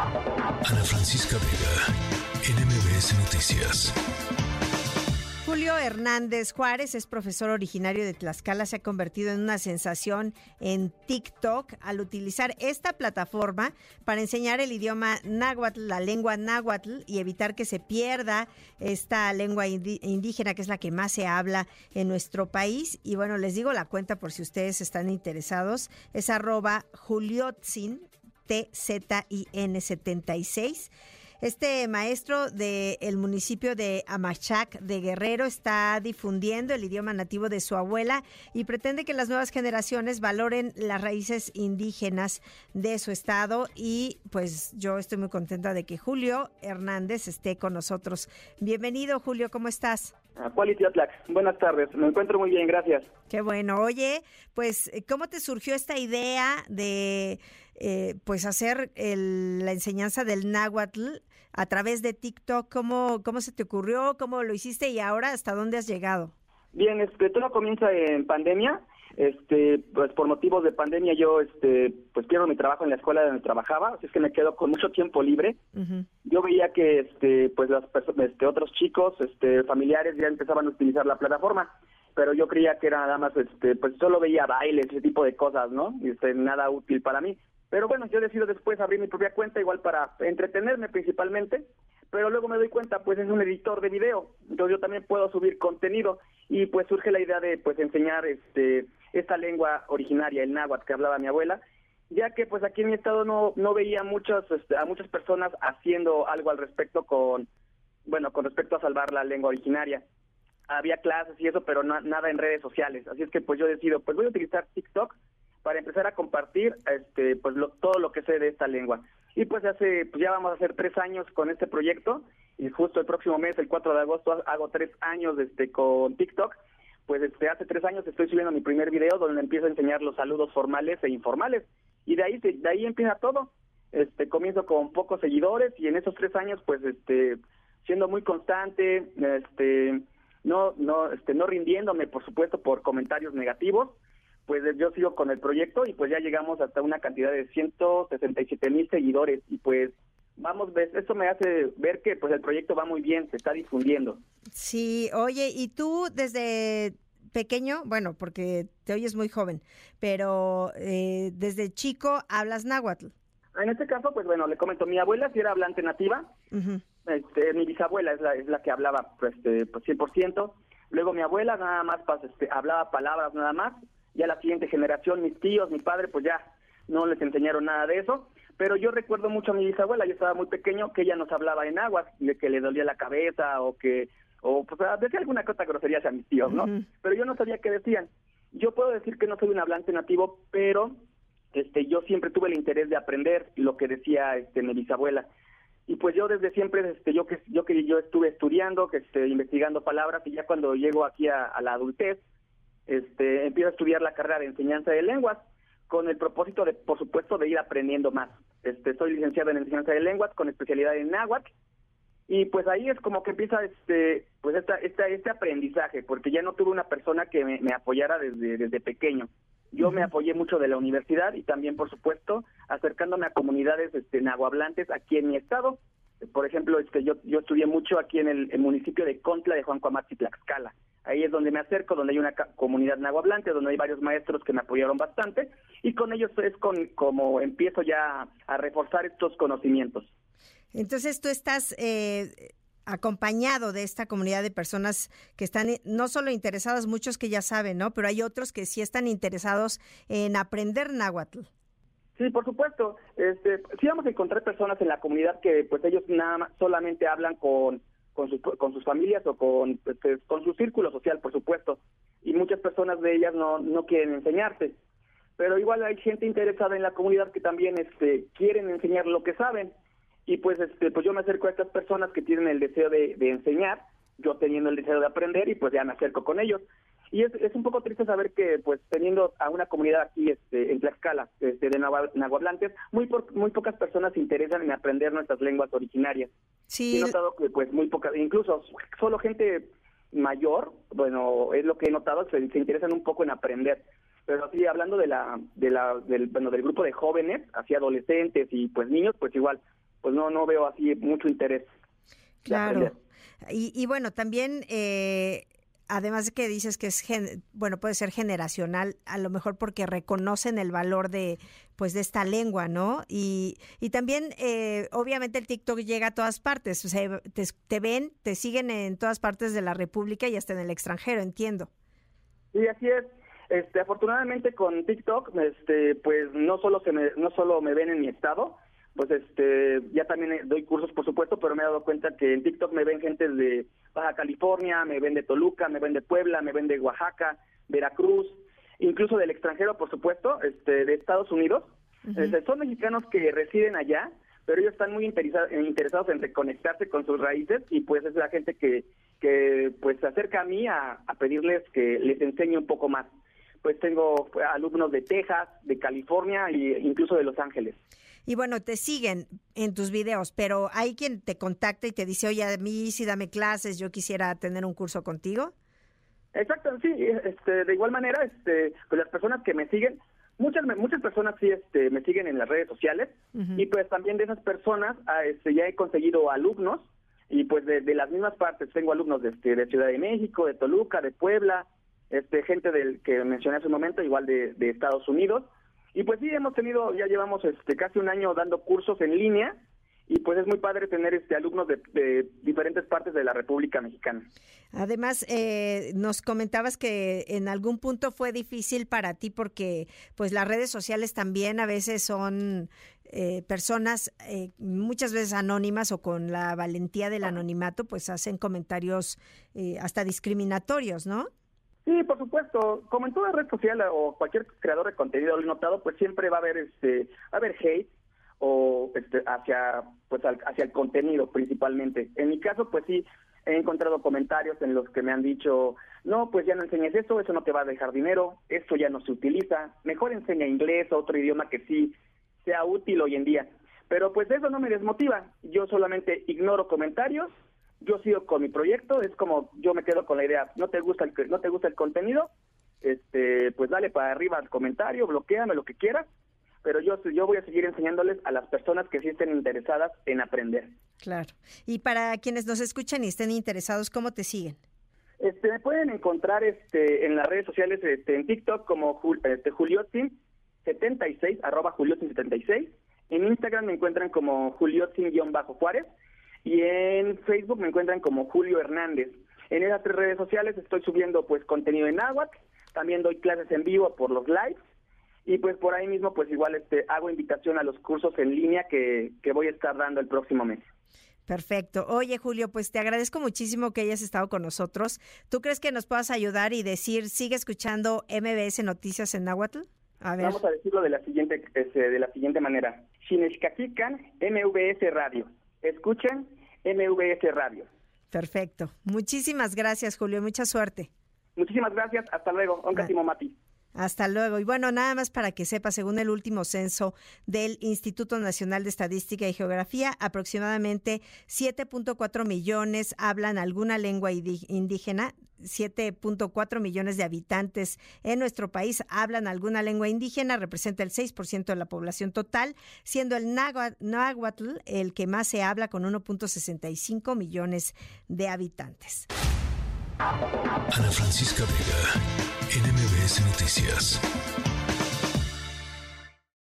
Ana Francisca Vega, NMBS Noticias. Julio Hernández Juárez es profesor originario de Tlaxcala, se ha convertido en una sensación en TikTok al utilizar esta plataforma para enseñar el idioma náhuatl, la lengua náhuatl y evitar que se pierda esta lengua indígena que es la que más se habla en nuestro país. Y bueno, les digo la cuenta por si ustedes están interesados, es arroba juliotzin, T-Z-I-N 76 este maestro del municipio de Amachac de Guerrero está difundiendo el idioma nativo de su abuela y pretende que las nuevas generaciones valoren las raíces indígenas de su estado y pues yo estoy muy contenta de que Julio Hernández esté con nosotros. Bienvenido Julio, ¿cómo estás? Buenas tardes, me encuentro muy bien, gracias. Qué bueno. Oye, pues, ¿cómo te surgió esta idea de, eh, pues, hacer la enseñanza del náhuatl a través de TikTok. ¿Cómo, ¿Cómo se te ocurrió? ¿Cómo lo hiciste? Y ahora, ¿hasta dónde has llegado? Bien, este, todo comienza en pandemia. Este, pues por motivos de pandemia yo, este, pues pierdo mi trabajo en la escuela donde trabajaba, así es que me quedo con mucho tiempo libre. Yo veía que, este, pues las personas, este, otros chicos, este, familiares ya empezaban a utilizar la plataforma, pero yo creía que era nada más, este, pues solo veía bailes, ese tipo de cosas, ¿no? Este, nada útil para mí. Pero bueno, yo decido después abrir mi propia cuenta, igual para entretenerme principalmente, pero luego me doy cuenta, pues es un editor de video, entonces yo también puedo subir contenido y pues surge la idea de pues enseñar este esta lengua originaria, el náhuatl que hablaba mi abuela, ya que pues aquí en mi estado no no veía muchas este, a muchas personas haciendo algo al respecto con bueno, con respecto a salvar la lengua originaria. Había clases y eso, pero no, nada en redes sociales. Así es que pues yo decido, pues voy a utilizar TikTok para empezar a compartir este pues todo lo que sé de esta lengua. Y pues hace pues ya vamos a hacer tres años con este proyecto y justo el próximo mes, el 4 de agosto, hago tres años este con TikTok. Pues este hace tres años estoy subiendo mi primer video donde empiezo a enseñar los saludos formales e informales y de ahí de ahí empieza todo. Este comienzo con pocos seguidores y en esos tres años pues este siendo muy constante, este no no este no rindiéndome por supuesto por comentarios negativos pues yo sigo con el proyecto y pues ya llegamos hasta una cantidad de 167 mil seguidores y pues vamos, ves, eso me hace ver que pues el proyecto va muy bien, se está difundiendo. Sí, oye, y tú desde pequeño, bueno, porque te oyes muy joven, pero eh, desde chico hablas náhuatl. En este caso, pues bueno, le comento, mi abuela sí era hablante nativa, este, mi bisabuela es la, es la que hablaba pues, este, pues 100%, luego mi abuela nada más pues, este, hablaba palabras nada más, ya la siguiente generación, mis tíos, mi padre, pues ya no les enseñaron nada de eso, pero yo recuerdo mucho a mi bisabuela, yo estaba muy pequeño, que ella nos hablaba en aguas, de que le dolía la cabeza o que, o pues decía alguna cosa grosería a mis tíos, ¿no? Pero yo no sabía qué decían. Yo puedo decir que no soy un hablante nativo, pero este yo siempre tuve el interés de aprender lo que decía este mi bisabuela y pues yo desde siempre este yo que yo que yo estuve estudiando que este, investigando palabras y ya cuando llego aquí a la adultez este, empiezo a estudiar la carrera de enseñanza de lenguas con el propósito de, por supuesto, de ir aprendiendo más. Este, soy licenciado en enseñanza de lenguas con especialidad en náhuatl y pues ahí es como que empieza este, pues esta, esta, este aprendizaje, porque ya no tuve una persona que me, apoyara desde, desde pequeño. Yo me apoyé mucho de la universidad y también, por supuesto, acercándome a comunidades este, nahuablantes aquí en mi estado. Por ejemplo, este, yo, yo estudié mucho aquí en el, municipio de Contla de Juan Coamatzi, Tlaxcala. Ahí es donde me acerco, donde hay una comunidad nahuablante, donde hay varios maestros que me apoyaron bastante y con ellos es con como empiezo ya a reforzar estos conocimientos. Entonces tú estás eh, acompañado de esta comunidad de personas que están no solo interesadas, muchos que ya saben, ¿no? Pero hay otros que sí están interesados en aprender náhuatl. Sí, por supuesto. Este, sí vamos a encontrar personas en la comunidad que pues ellos nada más solamente hablan con con, sus, con sus familias o con, este, con su círculo social, por supuesto. Y muchas personas de ellas no, no quieren enseñarse. Pero igual hay gente interesada en la comunidad que también este, quieren enseñar lo que saben. Y pues, este, pues yo me acerco a estas personas que tienen el deseo de, de enseñar, yo teniendo el deseo de aprender y pues ya me acerco con ellos. Y es, es un poco triste saber que, pues, teniendo a una comunidad aquí este, en Tlaxcala este, de nahuablantes, muy, muy pocas personas se interesan en aprender nuestras lenguas originarias. Sí. He notado que, pues, muy pocas, incluso solo gente mayor, bueno, es lo que he notado, se, se interesan un poco en aprender. Pero sí, hablando de la, de la, del, bueno, del grupo de jóvenes, así adolescentes y, pues, niños, pues, igual, pues no, no veo así mucho interés. Claro. Y, y, bueno, también eh, además de que dices que es bueno puede ser generacional a lo mejor porque reconocen el valor de pues de esta lengua no y, y también eh, obviamente el TikTok llega a todas partes o sea, te, ven te siguen en todas partes de la República y hasta en el extranjero entiendo. Sí así es. Este afortunadamente con TikTok este pues no solo se me no solo me ven en mi estado pues este ya también doy cursos por supuesto, pero me he dado cuenta que en TikTok me ven gente de Baja California, me ven de Toluca, me ven de Puebla, me ven de Oaxaca, Veracruz, incluso del extranjero, por supuesto, este de Estados Unidos. Este, son mexicanos que residen allá, pero ellos están muy interesados en reconectarse con sus raíces y pues es la gente que, que pues se acerca a mí a, a pedirles que les enseñe un poco más. Pues tengo alumnos de Texas, de California e incluso de Los Ángeles. Y bueno, te siguen en tus videos, pero hay quien te contacta y te dice, oye, a mí sí dame clases, yo quisiera tener un curso contigo. Exacto, sí, este, de igual manera, este, pues las personas que me siguen, muchas muchas personas sí este, me siguen en las redes sociales y pues también de esas personas ah, este, ya he conseguido alumnos y pues de, las mismas partes tengo alumnos de, este, de Ciudad de México, de Toluca, de Puebla, este, gente del que mencioné hace un momento, igual de, de Estados Unidos y pues sí, hemos tenido, ya llevamos este casi un año dando cursos en línea y pues es muy padre tener este alumnos de, diferentes partes de la República Mexicana. Además, eh, nos comentabas que en algún punto fue difícil para ti porque pues las redes sociales también a veces son eh, personas eh, muchas veces anónimas o con la valentía del anonimato pues hacen comentarios hasta discriminatorios, ¿no? Sí, por supuesto. Como en toda red social o cualquier creador de contenido lo he notado, pues siempre va a haber este, a haber hate o este, hacia pues hacia el contenido principalmente. En mi caso, pues sí he encontrado comentarios en los que me han dicho, no, pues ya no enseñes eso, eso no te va a dejar dinero, esto ya no se utiliza, mejor enseña inglés o otro idioma que sí sea útil hoy en día. Pero pues eso no me desmotiva, yo solamente ignoro comentarios yo sigo con mi proyecto, es como yo me quedo con la idea, no te gusta el no te gusta el contenido, este pues dale para arriba al comentario, bloqueame lo que quieras, pero yo yo voy a seguir enseñándoles a las personas que sí estén interesadas en aprender. Claro. Y para quienes nos escuchan y estén interesados, ¿cómo te siguen? Este me pueden encontrar este en las redes sociales este en TikTok como este, Juliotin 76 arroba Juliotin 76 en Instagram me encuentran como Juliotin-Juárez y en Facebook me encuentran como Julio Hernández. En esas tres redes sociales estoy subiendo pues contenido en náhuatl, también doy clases en vivo por los lives y pues por ahí mismo pues igual este hago invitación a los cursos en línea que, que voy a estar dando el próximo mes. Perfecto. Oye, Julio, pues te agradezco muchísimo que hayas estado con nosotros. ¿Tú crees que nos puedas ayudar y decir, sigue escuchando MBS Noticias en Náhuatl? A ver. Vamos a decirlo de la siguiente, este, de la siguiente manera. Xinexcaquican, MVS Radio. Escuchen MVS Radio. Perfecto. Muchísimas gracias, Julio. Mucha suerte. Muchísimas gracias. Hasta luego. Oncasimo Mati. Hasta luego. Y bueno, nada más para que sepa, según el último censo del Instituto Nacional de Estadística y Geografía, aproximadamente 7.4 millones hablan alguna lengua indígena. 7.4 millones de habitantes en nuestro país hablan alguna lengua indígena, representa el 6% de la población total, siendo el náhuatl el que más se habla con 1.65 millones de habitantes. Ana Francisca Vega, NMBS Noticias.